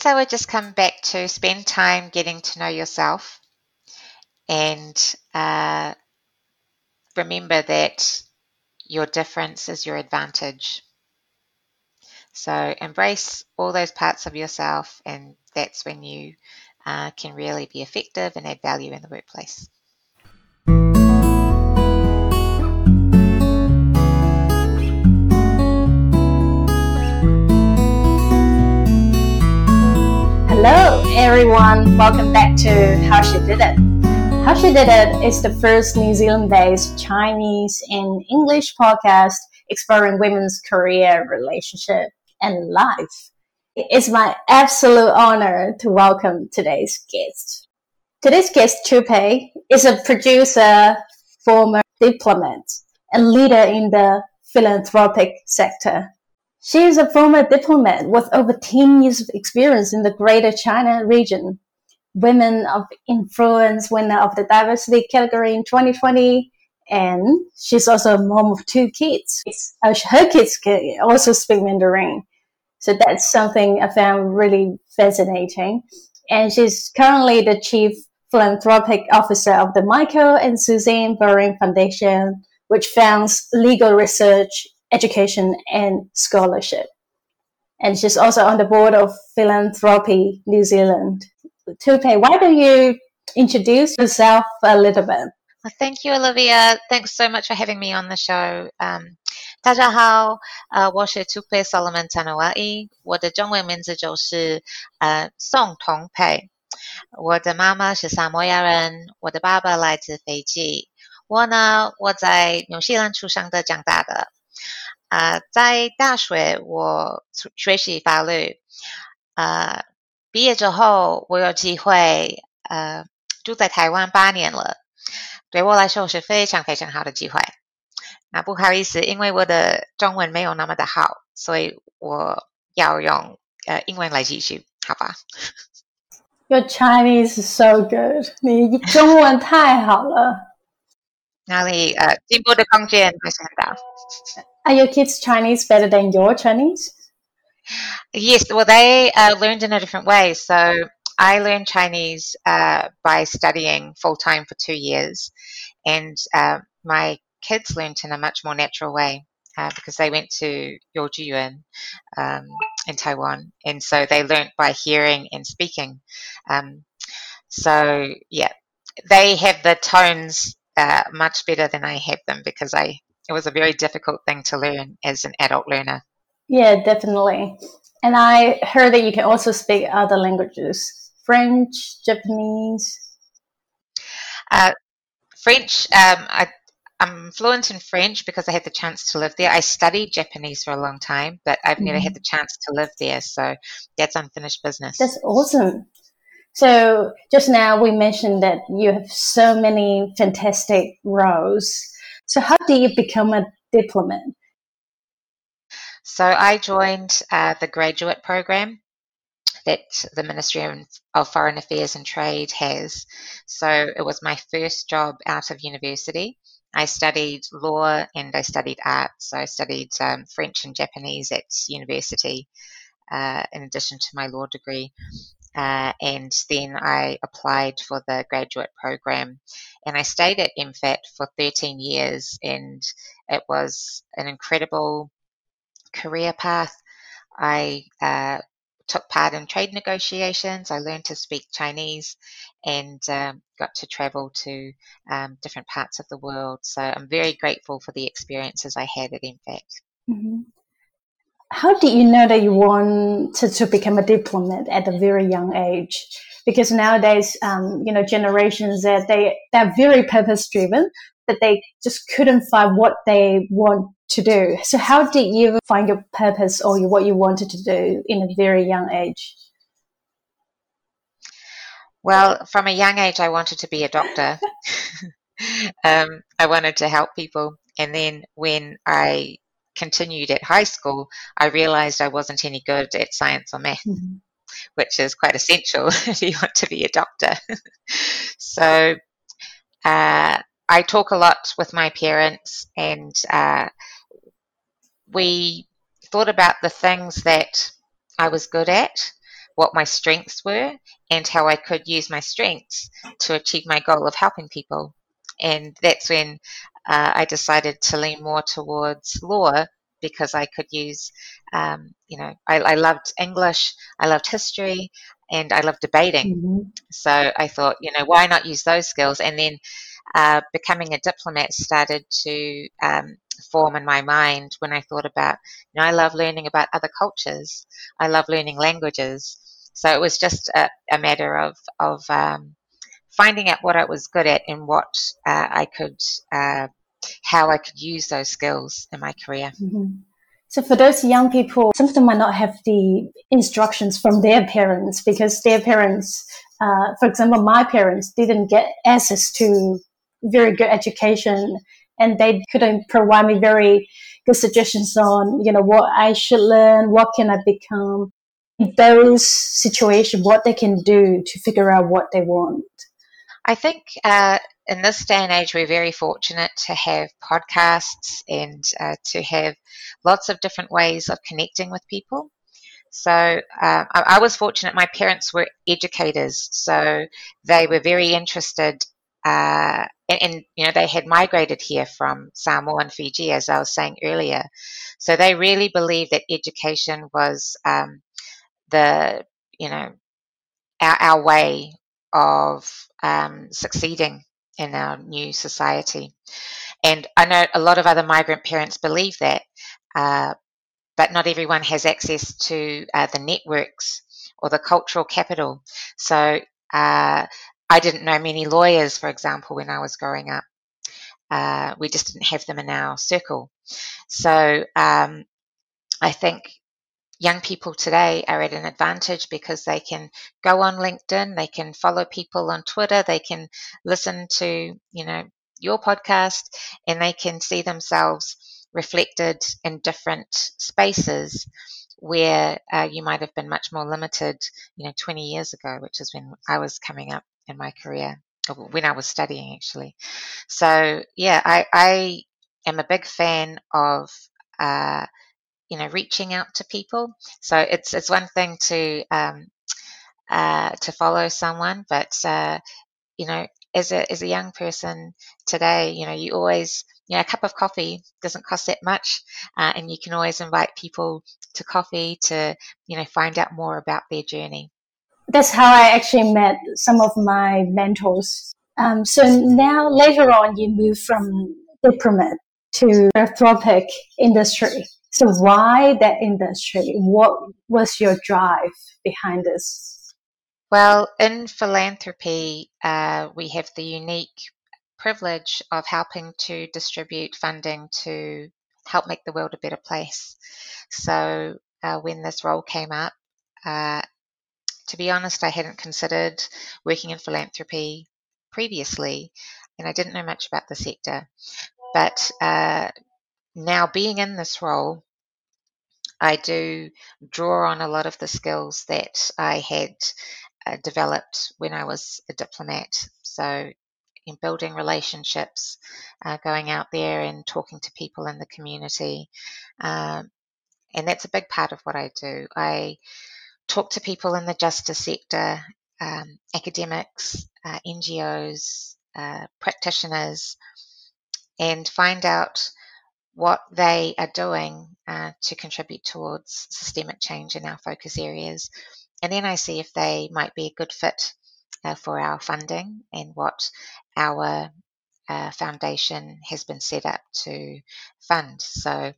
guess I would just come back to spend time getting to know yourself and uh, remember that your difference is your advantage. So embrace all those parts of yourself, and that's when you uh, can really be effective and add value in the workplace. Everyone. Welcome back to How She Did It. How She Did It is the first New Zealand based Chinese and English podcast exploring women's career, relationship, and life. It's my absolute honor to welcome today's guest. Today's guest, Tupe, is a producer, former diplomat, and leader in the philanthropic sector. She is a former diplomat with over 10 years of experience in the Greater China region. Women of Influence winner of the diversity category in 2020. And she's also a mom of two kids. Uh, her kids can also speak Mandarin. So that's something I found really fascinating. And she's currently the chief philanthropic officer of the Michael and Suzanne Borrin Foundation, which funds legal research education and scholarship. And she's also on the board of Philanthropy New Zealand. Tupe, why don't you introduce yourself a little bit? Well, thank you, Olivia. Thanks so much for having me on the show. Um, Taja hao, uh, 呃，我是 Tupe Solomon Tanoa'i，我的中文名字就是呃宋同佩。我的妈妈是萨摩亚人，我的爸爸来自斐济。我呢，我在纽西兰出生的，长大的。啊，在大学我学习法律，啊，毕业之后我有机会呃住在台湾八年了，对我来说是非常非常好的机会。那不好意思，因为我的中文没有那么的好，所以我要用呃英文来继续，好吧？Your Chinese is so good，你中文太好了。Nelly, Jimbo de Kongjian Are your kids Chinese better than your Chinese? Yes, well, they uh, learned in a different way. So I learned Chinese uh, by studying full time for two years, and uh, my kids learned in a much more natural way uh, because they went to Georgia Yuan um, in Taiwan, and so they learned by hearing and speaking. Um, so yeah, they have the tones uh, much better than I have them because I it was a very difficult thing to learn as an adult learner. Yeah, definitely. And I heard that you can also speak other languages French, Japanese. Uh, French, um, I, I'm fluent in French because I had the chance to live there. I studied Japanese for a long time, but I've mm-hmm. never had mm-hmm. the chance to live there. So that's unfinished business. That's awesome. So just now we mentioned that you have so many fantastic roles so, how do you become a diplomat? So, I joined uh, the graduate program that the Ministry of Foreign Affairs and Trade has. So, it was my first job out of university. I studied law and I studied art. So, I studied um, French and Japanese at university. Uh, in addition to my law degree. Uh, and then I applied for the graduate program and I stayed at MFAT for 13 years and it was an incredible career path. I uh, took part in trade negotiations. I learned to speak Chinese and um, got to travel to um, different parts of the world. So I'm very grateful for the experiences I had at MFAT. Mm-hmm how did you know that you wanted to become a diplomat at a very young age? Because nowadays, um, you know, generations that they they're very purpose driven, that they just couldn't find what they want to do. So, how did you find your purpose or what you wanted to do in a very young age? Well, from a young age, I wanted to be a doctor. um, I wanted to help people, and then when I continued at high school, I realized I wasn't any good at science or math, mm-hmm. which is quite essential if you want to be a doctor. so uh, I talk a lot with my parents, and uh, we thought about the things that I was good at, what my strengths were and how I could use my strengths to achieve my goal of helping people. And that's when uh, I decided to lean more towards law because I could use, um, you know, I, I, loved English, I loved history, and I loved debating. Mm-hmm. So I thought, you know, why not use those skills? And then uh, becoming a diplomat started to um, form in my mind when I thought about, you know, I love learning about other cultures, I love learning languages. So it was just a, a matter of of um, finding out what I was good at and what uh, I could, uh, how I could use those skills in my career. Mm-hmm. So for those young people, some of them might not have the instructions from their parents because their parents, uh, for example, my parents didn't get access to very good education and they couldn't provide me very good suggestions on, you know, what I should learn, what can I become. In those situations, what they can do to figure out what they want. I think uh, in this day and age, we're very fortunate to have podcasts and uh, to have lots of different ways of connecting with people. So uh, I, I, was fortunate. My parents were educators, so they were very interested. Uh, and, and, you know they had migrated here from Samoa and Fiji, as I was saying earlier. So they really believed that education was um, the you know our, our way of um, succeeding in our new society. And I know a lot of other migrant parents believe that, uh, but not everyone has access to uh, the networks or the cultural capital. So uh, I didn't know many lawyers, for example, when I was growing up. Uh, we just didn't have them in our circle. So um, I think young people today are at an advantage because they can go on LinkedIn, they can follow people on Twitter, they can listen to, you know, your podcast and they can see themselves reflected in different spaces where uh, you might have been much more limited, you know, 20 years ago, which is when I was coming up in my career, when I was studying actually. So, yeah, I, I am a big fan of uh, you know reaching out to people. So it's it's one thing to um, uh, to follow someone, but uh, you know as a as a young person today, you know you always you know a cup of coffee doesn't cost that much, uh, and you can always invite people to coffee to you know find out more about their journey. That's how I actually met some of my mentors. Um, so now later on, you move from diplomat to philanthropic industry. So why that industry? What was your drive behind this? Well, in philanthropy, uh, we have the unique privilege of helping to distribute funding to help make the world a better place. So uh, when this role came up, uh, to be honest, I hadn't considered working in philanthropy previously, and I didn't know much about the sector. But uh, now being in this role, I do draw on a lot of the skills that I had uh, developed when I was a diplomat. So, in building relationships, uh, going out there and talking to people in the community. Um, and that's a big part of what I do. I talk to people in the justice sector, um, academics, uh, NGOs, uh, practitioners, and find out what they are doing uh, to contribute towards systemic change in our focus areas. And then I see if they might be a good fit uh, for our funding and what our uh, foundation has been set up to fund. So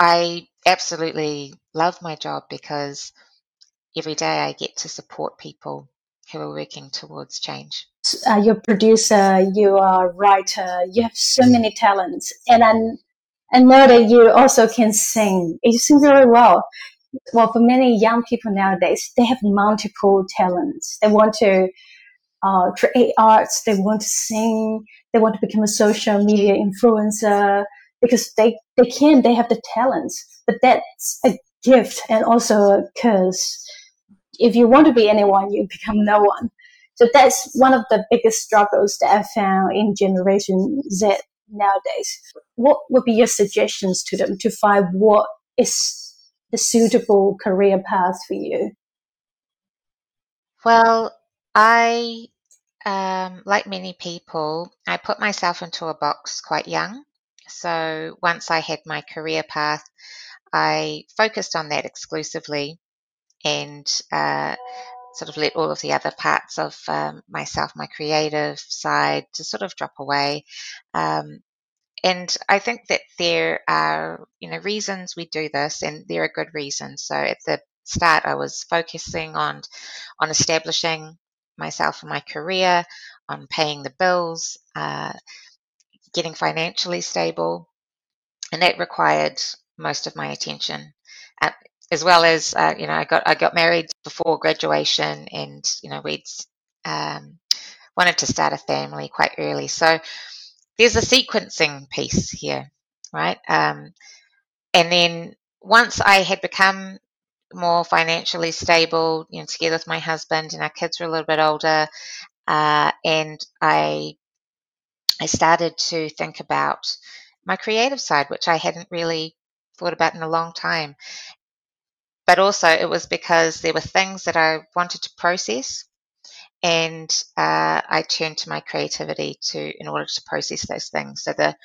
I absolutely love my job because every day I get to support people who are working towards change uh, you're a producer, you are a writer, you have so many talents. And I, I know that you also can sing. You sing very well. Well, for many young people nowadays, they have multiple talents. They want to uh, create arts, they want to sing, they want to become a social media influencer because they, they can, they have the talents. But that's a gift and also a curse. If you want to be anyone, you become no one. So that's one of the biggest struggles that I found in Generation Z nowadays. What would be your suggestions to them to find what is the suitable career path for you? Well, I, um, like many people, I put myself into a box quite young. So once I had my career path, I focused on that exclusively and uh, sort of let all of the other parts of um, myself, my creative side, to sort of drop away. Um, and I think that there are, you know, reasons we do this, and there are good reasons. So at the start, I was focusing on on establishing myself and my career, on paying the bills, uh, getting financially stable, and that required most of my attention. Uh, as well as, uh, you know, I got I got married before graduation, and you know, we'd um, wanted to start a family quite early. So there's a sequencing piece here, right? Um, and then once I had become more financially stable, you know, together with my husband, and our kids were a little bit older, uh, and I I started to think about my creative side, which I hadn't really thought about in a long time. But also, it was because there were things that I wanted to process and uh, I turned to my creativity to in order to process those things. So the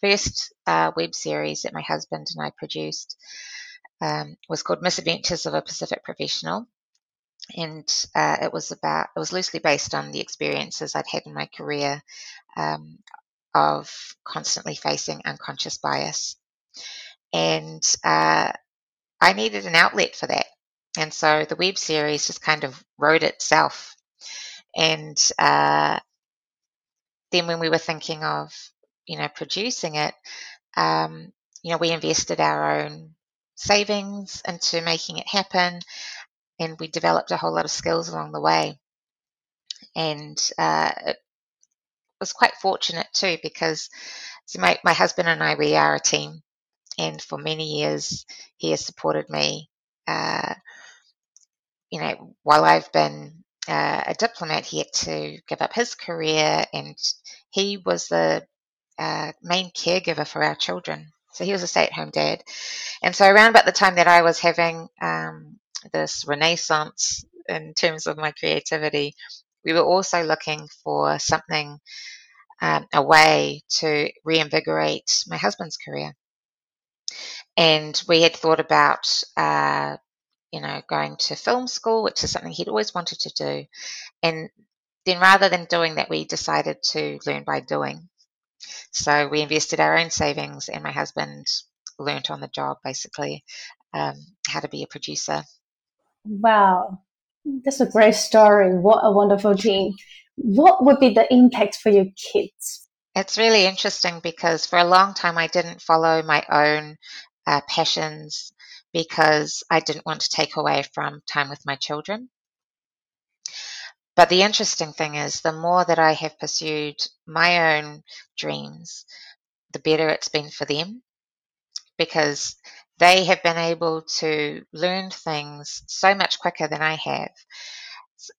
first uh, web series that my husband and I produced um, was called Misadventures of a Pacific Professional, and uh, it was about it was loosely based on the experiences I'd had in my career um, of constantly facing unconscious bias, and uh, I needed an outlet for that. And so the web series just kind of wrote itself and uh, then when we were thinking of, you know, producing it, um, you know, we invested our own savings into making it happen, and we developed a whole lot of skills along the way. And uh, it was quite fortunate too because so my, my husband and I, we are a team, and for many years he has supported me. Uh, you know, while I've been uh, a diplomat, he had to give up his career, and he was the uh, main caregiver for our children. So he was a stay-at-home dad, and so around about the time that I was having um, this renaissance in terms of my creativity, we were also looking for something, um, a way to reinvigorate my husband's career. And we had thought about uh, you know, going to film school, which is something he'd always wanted to do. And then rather than doing that, we decided to learn by doing. So we invested our own savings, and my husband learnt on the job basically um, how to be a producer. Wow, that's a great story. What a wonderful team. What would be the impact for your kids? It's really interesting because for a long time I didn't follow my own uh, passions because I didn't want to take away from time with my children. But the interesting thing is, the more that I have pursued my own dreams, the better it's been for them because they have been able to learn things so much quicker than I have.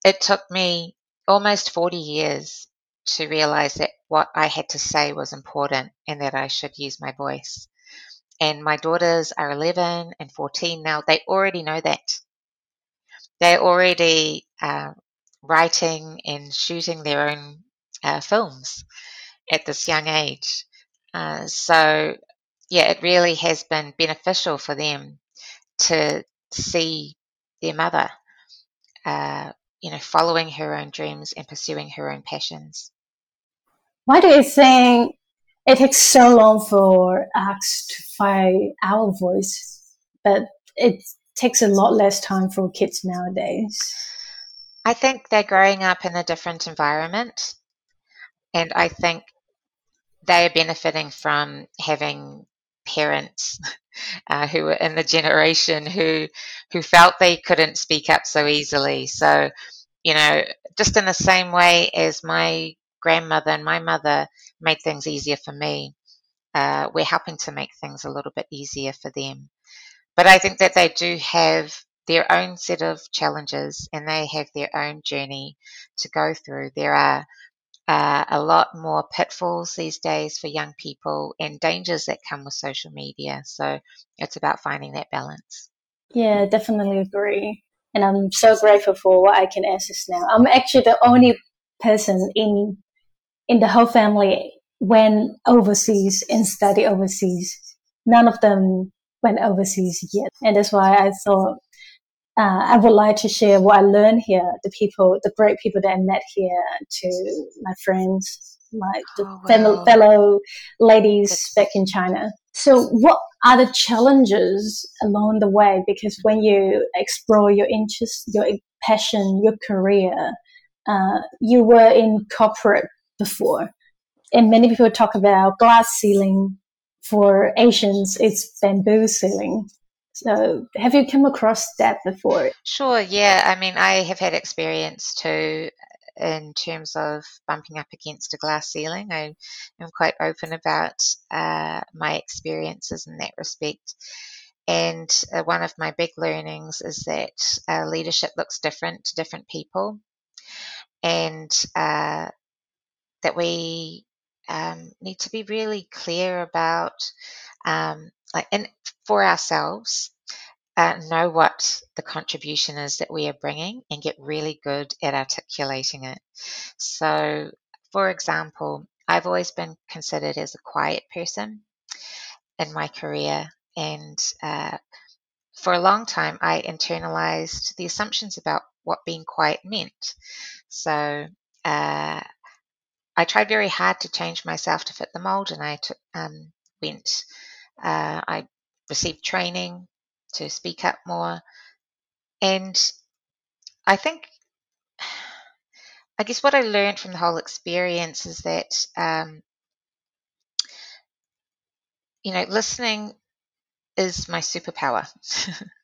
It took me almost 40 years to realize that what I had to say was important and that I should use my voice and my daughters are 11 and 14 now, they already know that. They're already uh, writing and shooting their own uh, films at this young age. Uh, so, yeah, it really has been beneficial for them to see their mother, uh, you know, following her own dreams and pursuing her own passions. Why do you think it takes so long for us to find our voice, but it takes a lot less time for kids nowadays. I think they're growing up in a different environment, and I think they are benefiting from having parents uh, who were in the generation who who felt they couldn't speak up so easily. So, you know, just in the same way as my grandmother and my mother made things easier for me. Uh, we're helping to make things a little bit easier for them. But I think that they do have their own set of challenges and they have their own journey to go through. There are uh, a lot more pitfalls these days for young people and dangers that come with social media. So it's about finding that balance. Yeah, definitely agree. And I'm so grateful for what I can access now. I'm actually the only person in in the whole family went overseas and studied overseas. None of them went overseas yet, and that's why I thought uh, I would like to share what I learned here, the people, the great people that I met here, to my friends, my oh, fellow, fellow ladies back in China. So, what are the challenges along the way? Because when you explore your interests, your passion, your career, uh, you were in corporate before, and many people talk about glass ceiling. For Asians, it's bamboo ceiling. So, have you come across that before? Sure, yeah. I mean, I have had experience too in terms of bumping up against a glass ceiling. I am quite open about uh, my experiences in that respect. And uh, one of my big learnings is that uh, leadership looks different to different people, and uh, that we um, need to be really clear about, um, like, and for ourselves, uh, know what the contribution is that we are bringing and get really good at articulating it. So, for example, I've always been considered as a quiet person in my career, and uh, for a long time, I internalized the assumptions about what being quiet meant. So, uh, I tried very hard to change myself to fit the mold, and I um, went. Uh, I received training to speak up more. And I think, I guess what I learned from the whole experience is that, um, you know, listening is my superpower.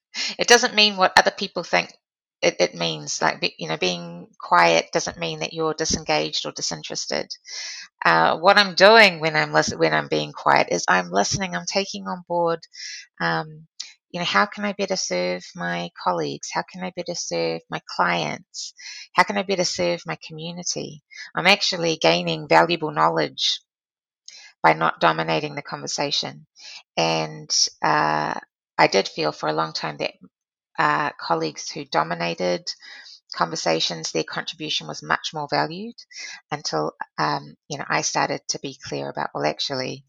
it doesn't mean what other people think it, it, means. Like, you know, being quiet doesn't mean that you're disengaged or disinterested. Uh, what I'm doing when I'm listen, when I'm being quiet is I'm listening. I'm taking on board um, you know, how can I better serve my colleagues? How can I better serve my clients? How can I better serve my community? I'm actually gaining valuable knowledge by not dominating the conversation. And uh, I did feel for a long time that uh, colleagues who dominated conversations, their contribution was much more valued until, um, you know, I started to be clear about, well, actually,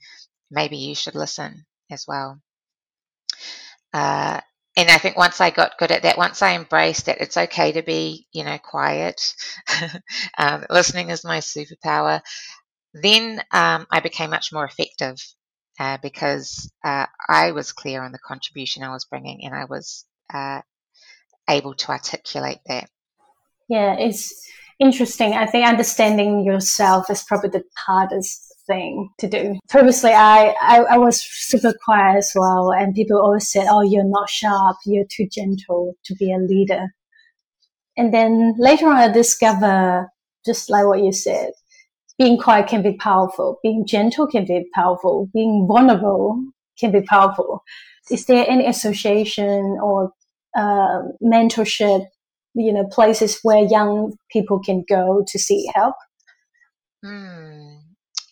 maybe you should listen as well. Uh, and I think once I got good at that, once I embraced that it's okay to be, you know, quiet, um, listening is my superpower, then um, I became much more effective uh, because uh, I was clear on the contribution I was bringing and I was uh, able to articulate that. Yeah, it's interesting. I think understanding yourself is probably the hardest thing to do. Previously, I, I, I, was super quiet as well, and people always said, "Oh, you're not sharp. You're too gentle to be a leader." And then later on, I discover, just like what you said, being quiet can be powerful. Being gentle can be powerful. Being vulnerable can be powerful. Is there any association or uh, mentorship, you know, places where young people can go to seek help? Hmm.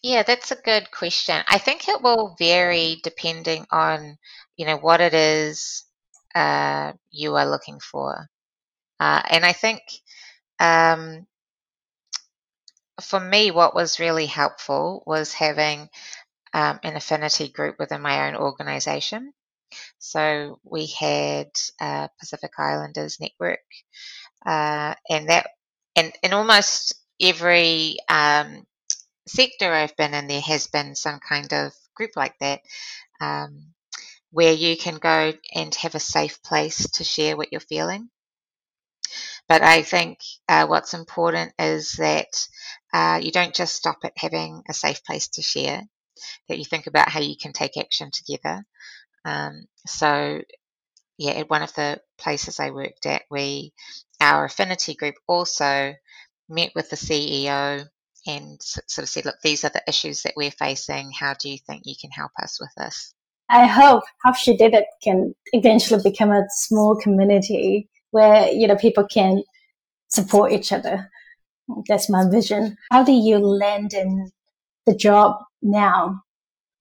Yeah, that's a good question. I think it will vary depending on, you know, what it is uh, you are looking for. Uh, and I think um, for me, what was really helpful was having um, an affinity group within my own organization. So we had uh, Pacific Islanders Network, uh, and that, and, and almost every um, sector I've been in, there has been some kind of group like that um, where you can go and have a safe place to share what you're feeling. But I think uh, what's important is that uh, you don't just stop at having a safe place to share, that you think about how you can take action together. Um, so, yeah, at one of the places I worked at, we, our affinity group also met with the CEO and sort of said, look, these are the issues that we're facing. How do you think you can help us with this? I hope how she did it can eventually become a small community where, you know, people can support each other. That's my vision. How do you land in the job now?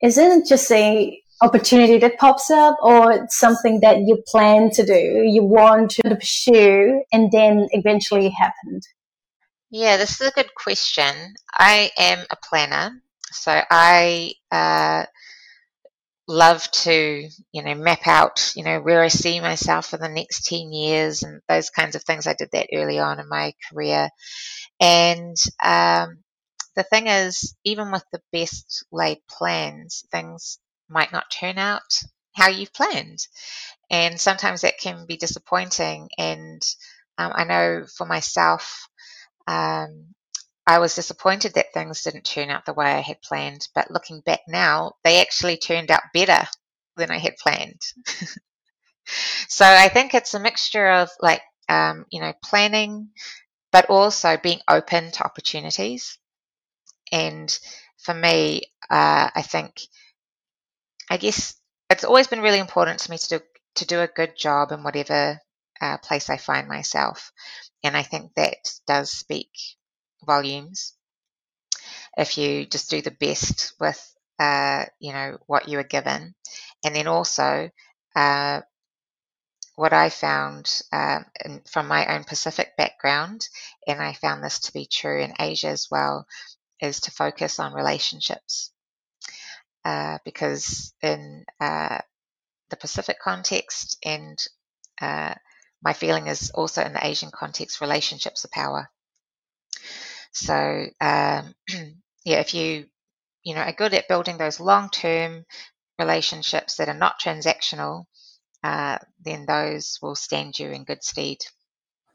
Isn't just a opportunity that pops up or something that you plan to do, you want to pursue, and then eventually happened? Yeah, this is a good question. I am a planner, so I uh, love to, you know, map out, you know, where I see myself for the next 10 years and those kinds of things. I did that early on in my career. And um, the thing is, even with the best laid plans, things might not turn out how you've planned. And sometimes that can be disappointing. And um, I know for myself, um, I was disappointed that things didn't turn out the way I had planned. But looking back now, they actually turned out better than I had planned. so I think it's a mixture of like, um, you know, planning, but also being open to opportunities. And for me, uh, I think, I guess it's always been really important to me to do to do a good job in whatever uh, place I find myself, and I think that does speak volumes. If you just do the best with, uh, you know, what you are given, and then also uh, what I found uh, in, from my own Pacific background, and I found this to be true in Asia as well, is to focus on relationships. Uh, because in uh, the Pacific context and uh, my feeling is also in the Asian context, relationships are power. So um, yeah, if you you know are good at building those long-term relationships that are not transactional, uh, then those will stand you in good stead.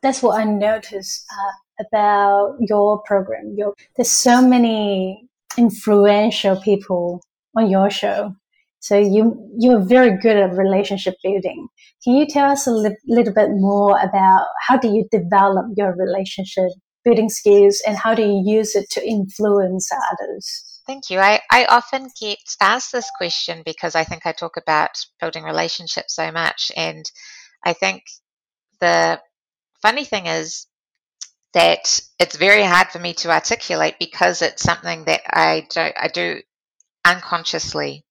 That's what I noticed uh, about your program. Your, there's so many influential people on your show. So you you're very good at relationship building. Can you tell us a li- little bit more about how do you develop your relationship building skills and how do you use it to influence others? Thank you. I, I often get asked this question because I think I talk about building relationships so much. And I think the funny thing is that it's very hard for me to articulate because it's something that I do, I do unconsciously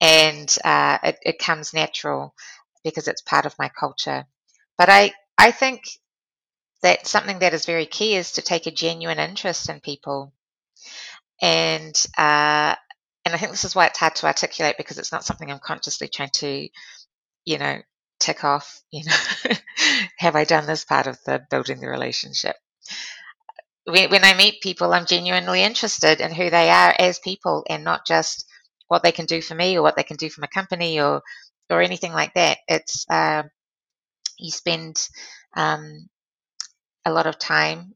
and uh, it, it comes natural because it's part of my culture. But I, I think that something that is very key is to take a genuine interest in people and uh, and I think this is why it's hard to articulate because it's not something I'm consciously trying to, you know, tick off. You know, have I done this part of the building the relationship? When, when I meet people, I'm genuinely interested in who they are as people, and not just what they can do for me or what they can do for my company or or anything like that. It's uh, you spend um, a lot of time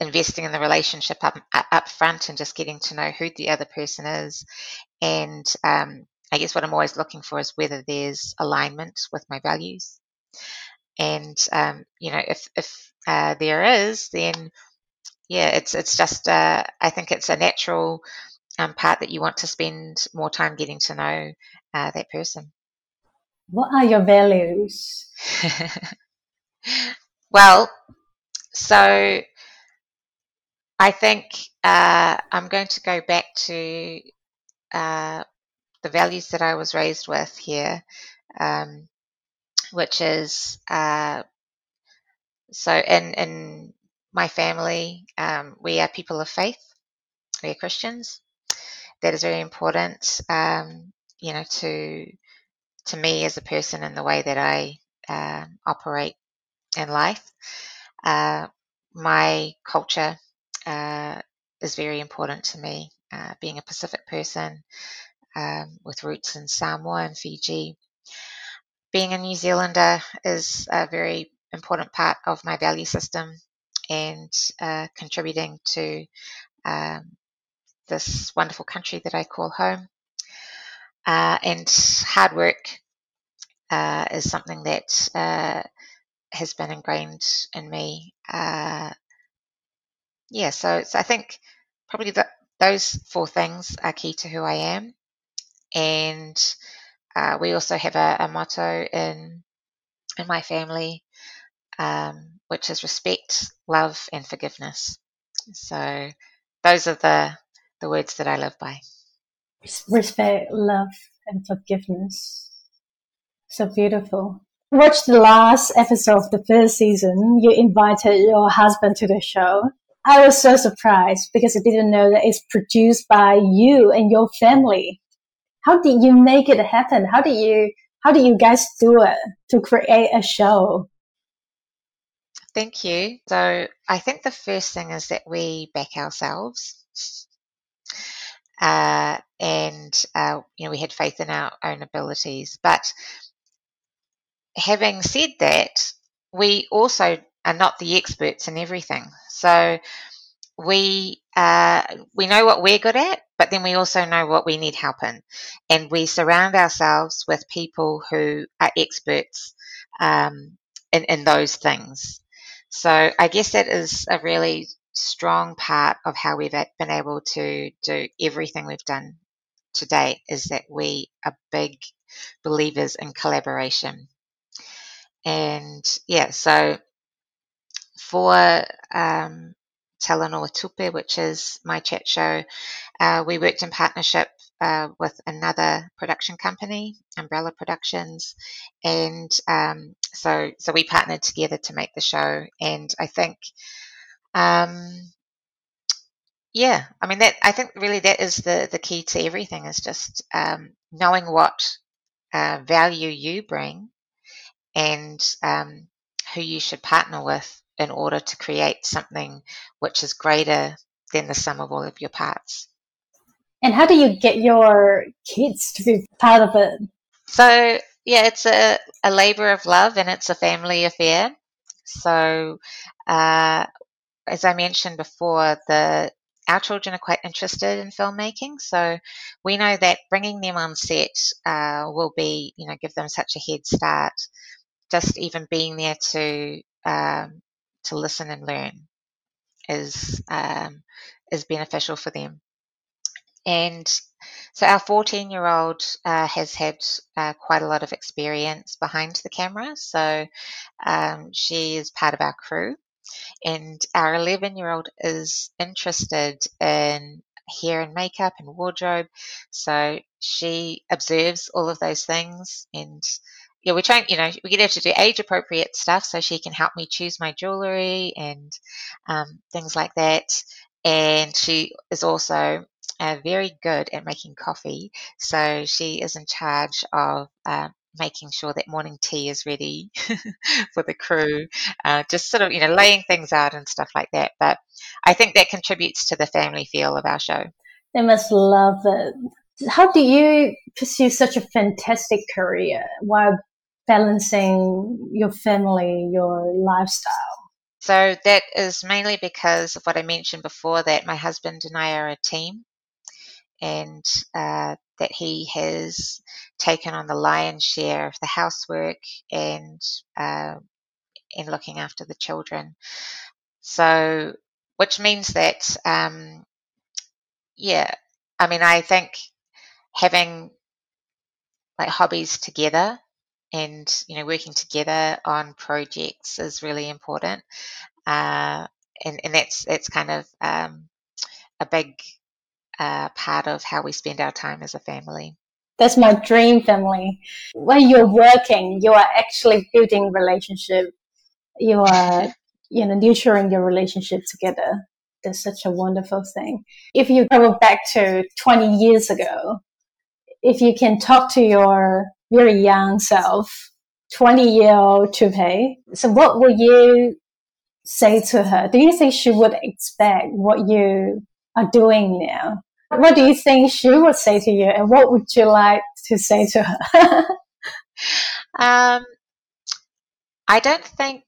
investing in the relationship up, up front and just getting to know who the other person is. And um, I guess what I'm always looking for is whether there's alignment with my values. And um, you know, if if uh, there is, then yeah, it's it's just uh, I think it's a natural um, part that you want to spend more time getting to know uh, that person. What are your values? well, so I think uh, I'm going to go back to uh, the values that I was raised with here, um, which is uh, so in in my family um, we are people of faith, we are Christians. That is very important, um, you know, to to me as a person and the way that I uh, operate in life. Uh, my culture uh, is very important to me. Uh, being a Pacific person um, with roots in Samoa and Fiji, being a New Zealander is a very important part of my value system and uh, contributing to um, this wonderful country that I call home. Uh, and hard work uh, is something that uh, has been ingrained in me uh, yeah, so, I think probably the, those four things are key to who I am. And uh, we also have a, a, motto in in my family, um, which is respect, love, and forgiveness. So those are the the words that I live by. Respect, love, and forgiveness. So beautiful. Watch the last episode of the first season. You invited your husband to the show. I was so surprised because I didn't know that it's produced by you and your family. How did you make it happen? How did you how do you guys do it to create a show? Thank you. So I think the first thing is that we back ourselves. Uh, and uh, you know we had faith in our own abilities. But having said that, we also are not the experts in everything. So we uh, we know what we're good at, but then we also know what we need help in, and we surround ourselves with people who are experts um, in in those things. So I guess that is a really strong part of how we've been able to do everything we've done today is that we are big believers in collaboration. And yeah, so for um, Talanoa Tupe, which is my chat show, uh, we worked in partnership uh, with another production company, Umbrella Productions, and um, so so we partnered together to make the show. And I think, um, yeah, I mean that I think really that is the the key to everything is just um, knowing what uh, value you bring and um, who you should partner with in order to create something which is greater than the sum of all of your parts. And how do you get your kids to be part of it? So, yeah, it's a, a labor of love and it's a family affair. So, uh, as I mentioned before, the our children are quite interested in filmmaking, so we know that bringing them on set uh, will be, you know, give them such a head start. Just even being there to um, to listen and learn is um, is beneficial for them. And so our 14 year old uh, has had uh, quite a lot of experience behind the camera. So um, she is part of our crew. And our 11 year old is interested in hair and makeup and wardrobe. So she observes all of those things and yeah, we're trying, you know, we get her to do age appropriate stuff so she can help me choose my jewelry and um, things like that. And she is also uh, very good at making coffee. So she is in charge of uh, making sure that morning tea is ready for the crew, uh, just sort of, you know, laying things out and stuff like that. But I think that contributes to the family feel of our show. They must love it. How do you pursue such a fantastic career while balancing your family, your lifestyle? So that is mainly because of what I mentioned before that my husband and I are a team and uh, that he has taken on the lion's share of the housework and uh, in looking after the children. So, which means that, um, yeah, I mean, I think having like hobbies together and you know working together on projects is really important uh, and, and that's that's kind of um, a big uh, part of how we spend our time as a family that's my dream family when you're working you are actually building relationship you are you know nurturing your relationship together that's such a wonderful thing if you go back to 20 years ago if you can talk to your very young self, 20 year old Tupe. So what would you say to her? Do you think she would expect what you are doing now? What do you think she would say to you and what would you like to say to her? um, I don't think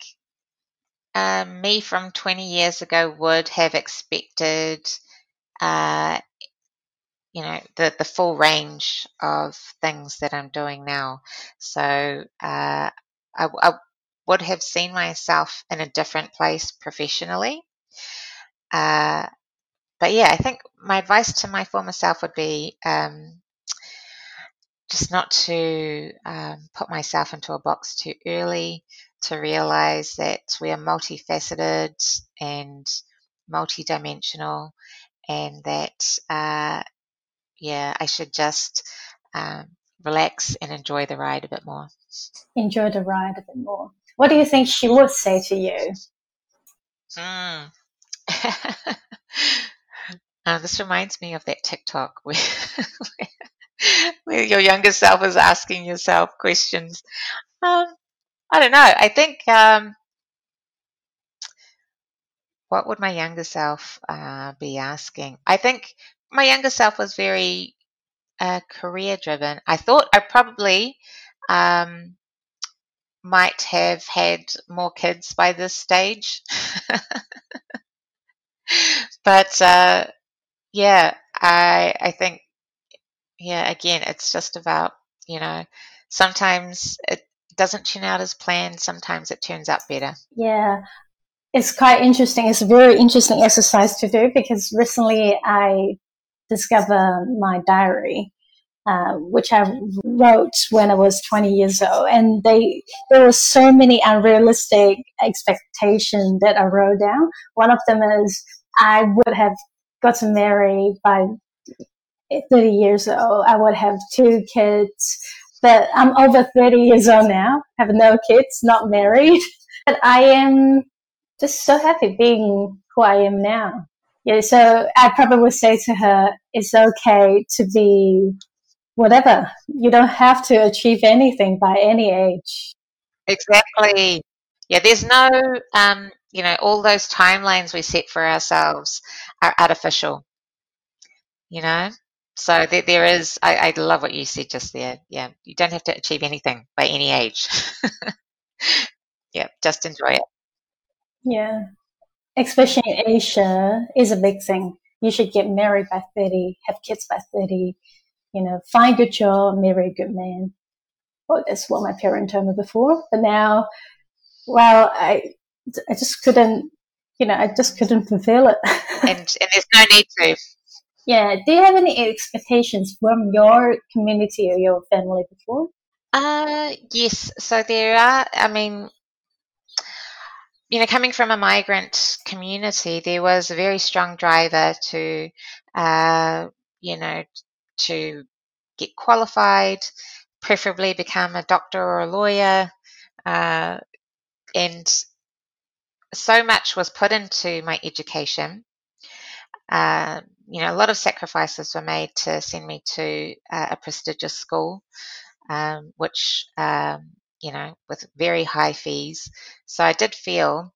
um, me from 20 years ago would have expected uh, you know the the full range of things that I'm doing now. So uh, I, I, would have seen myself in a different place professionally. Uh, but yeah, I think my advice to my former self would be um, just not to um, put myself into a box too early. To realize that we are multifaceted and multidimensional, and that uh, yeah, I should just um, relax and enjoy the ride a bit more. Enjoy the ride a bit more. What do you think she would say to you? Mm. uh, this reminds me of that TikTok where, where your younger self is asking yourself questions. Um, I don't know. I think um, what would my younger self uh, be asking? I think my younger self was very uh, career driven. I thought I probably um, might have had more kids by this stage. but uh, yeah, I I think yeah, again, it's just about you know sometimes it doesn't turn out as planned. Sometimes it turns out better. Yeah, it's quite interesting. It's a very interesting exercise to do because recently I discovered my diary, uh, which I wrote when I was 20 years old. And they, there were so many unrealistic expectations that I wrote down. One of them is I would have gotten married by 30 years old. I would have two kids, but I'm over 30 years old now, have no kids, not married. But I am just so happy being who I am now. Yeah, so I probably would say to her, it's okay to be whatever. You don't have to achieve anything by any age. Exactly. Yeah, there's no, um, you know, all those timelines we set for ourselves are artificial, you know? So there, there is, I, I love what you said just there. Yeah, you don't have to achieve anything by any age. yeah, just enjoy it. Yeah. Especially in Asia is a big thing. You should get married by 30, have kids by 30, you know, find a good job, marry a good man. Well, that's what my parents told me before. But now, well, I, I just couldn't, you know, I just couldn't fulfill it. and, and there's no need to. Yeah. Do you have any expectations from your community or your family before? Uh, yes. So there are, I mean, you know, coming from a migrant community, there was a very strong driver to, uh, you know, to get qualified, preferably become a doctor or a lawyer. Uh, and so much was put into my education. Uh, you know, a lot of sacrifices were made to send me to uh, a prestigious school, um, which um, you know, with very high fees. So I did feel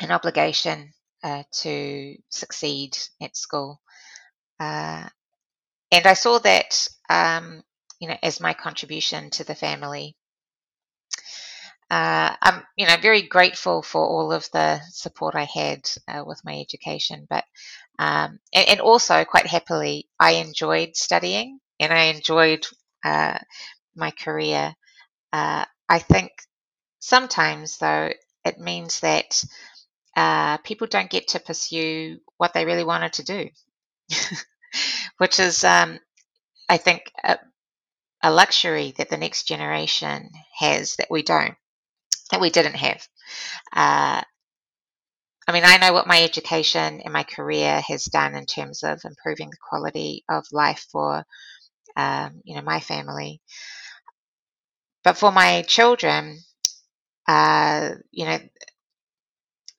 an obligation uh, to succeed at school. Uh, and I saw that, um, you know, as my contribution to the family. Uh, I'm, you know, very grateful for all of the support I had uh, with my education, but um, and, and, also quite happily, I enjoyed studying and I enjoyed uh, my career. Uh, I think sometimes, though, it means that uh, people don't get to pursue what they really wanted to do, which is, um, I think, a, a, luxury that the next generation has that we don't, that we didn't have. Uh, I mean, I know what my education and my career has done in terms of improving the quality of life for, um, you know, my family. But for my children, uh, you know,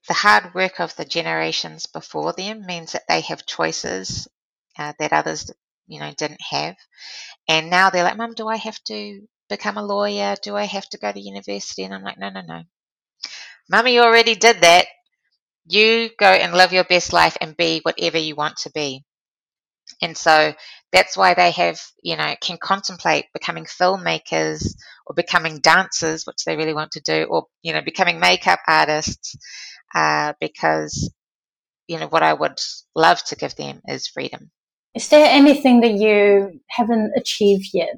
the hard work of the generations before them means that they have choices uh, that others, you know, didn't have. And now they're like, Mum, do I have to become a lawyer? Do I have to go to university? And I'm like, no, no, no. Mummy already did that. You go and live your best life and be whatever you want to be. And so that's why they have, you know, can contemplate becoming filmmakers or becoming dancers, which they really want to do, or, you know, becoming makeup artists, uh, because, you know, what I would love to give them is freedom. Is there anything that you haven't achieved yet?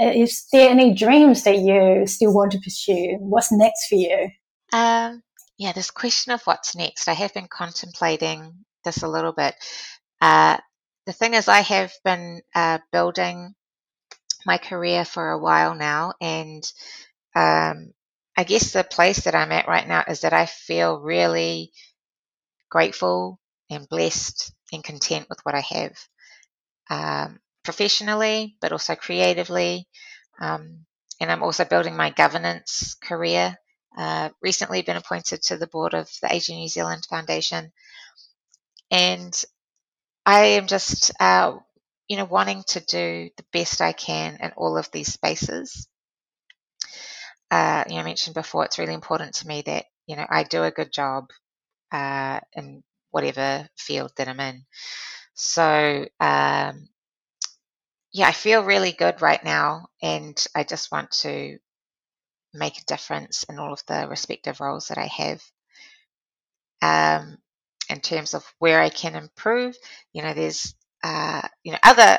Uh, is there any dreams that you still want to pursue? What's next for you? Um, yeah, this question of what's next, I have been contemplating this a little bit. Uh, the thing is, I have been uh, building my career for a while now, and um, I guess the place that I'm at right now is that I feel really grateful and blessed and content with what I have um, professionally, but also creatively. Um, and I'm also building my governance career. Uh, recently been appointed to the board of the Asian New Zealand Foundation. And I am just, uh, you know, wanting to do the best I can in all of these spaces. Uh, you know, I mentioned before, it's really important to me that, you know, I do a good job uh, in whatever field that I'm in. So, um, yeah, I feel really good right now, and I just want to make a difference in all of the respective roles that I have. Um, in terms of where I can improve, you know, there's uh, you know other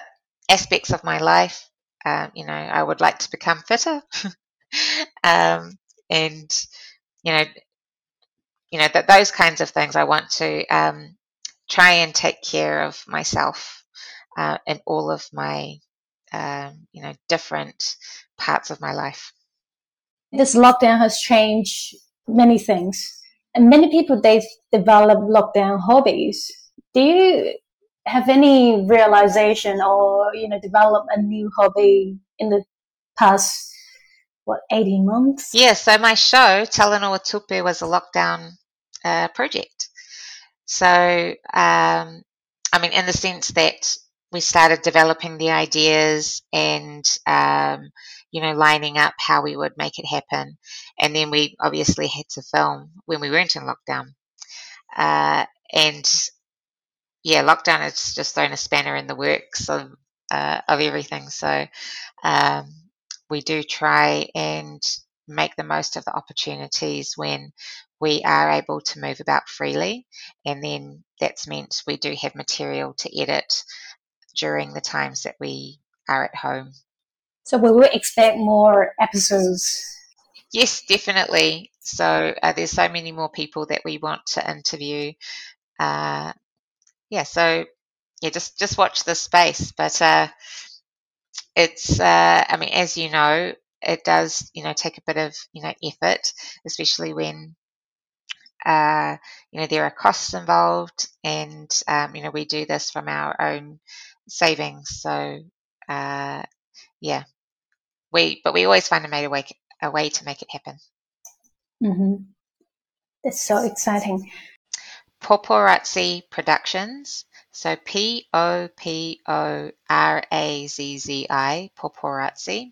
aspects of my life. Um, you know, I would like to become fitter, um, and you know, you know that those kinds of things. I want to um, try and take care of myself uh, in all of my um, you know different parts of my life. This lockdown has changed many things, and many people they've developed lockdown hobbies. Do you have any realization or you know develop a new hobby in the past what 18 months? Yeah, so my show Talanoa Tupu was a lockdown uh, project. So um, I mean, in the sense that we started developing the ideas and um, you know lining up how we would make it happen. And then we obviously had to film when we weren't in lockdown. Uh, and yeah lockdown has just thrown a spanner in the works of uh, of everything. So um, we do try and make the most of the opportunities when we are able to move about freely. And then that's meant we do have material to edit during the times that we are at home. So we will expect more episodes. Yes, definitely. So uh, there's so many more people that we want to interview. Uh, yeah, so yeah, just just watch this space. But uh, it's, uh, I mean, as you know, it does, you know, take a bit of, you know, effort, especially when uh, you know, there are costs involved, and um, you know, we do this from our own savings. So, uh, yeah, we but we always find a, made a, way, a way to make it happen. Mm-hmm. That's so exciting. Poporazzi Productions. So P O P O R A Z Z I, Poporazzi.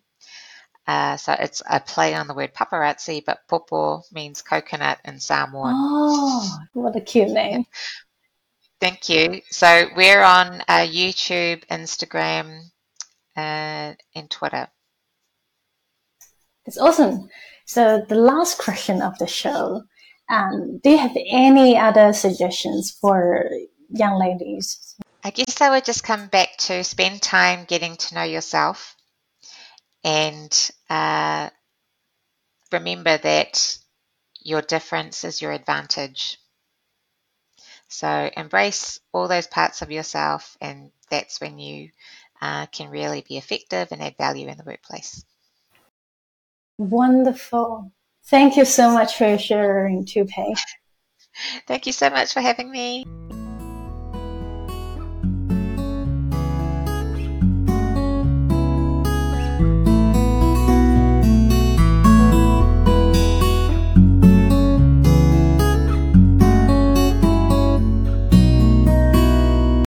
Uh, so it's a play on the word paparazzi, but popo means coconut in Samoan. Oh, what a cute name. Thank you. So we're on uh, YouTube, Instagram, uh, and Twitter. That's awesome. So the last question of the show, um, do you have any other suggestions for young ladies? I guess I would just come back to spend time getting to know yourself and uh, remember that your difference is your advantage. So embrace all those parts of yourself, and that's when you uh, can really be effective and add value in the workplace. Wonderful. Thank you so much for sharing, Tupe. Thank you so much for having me.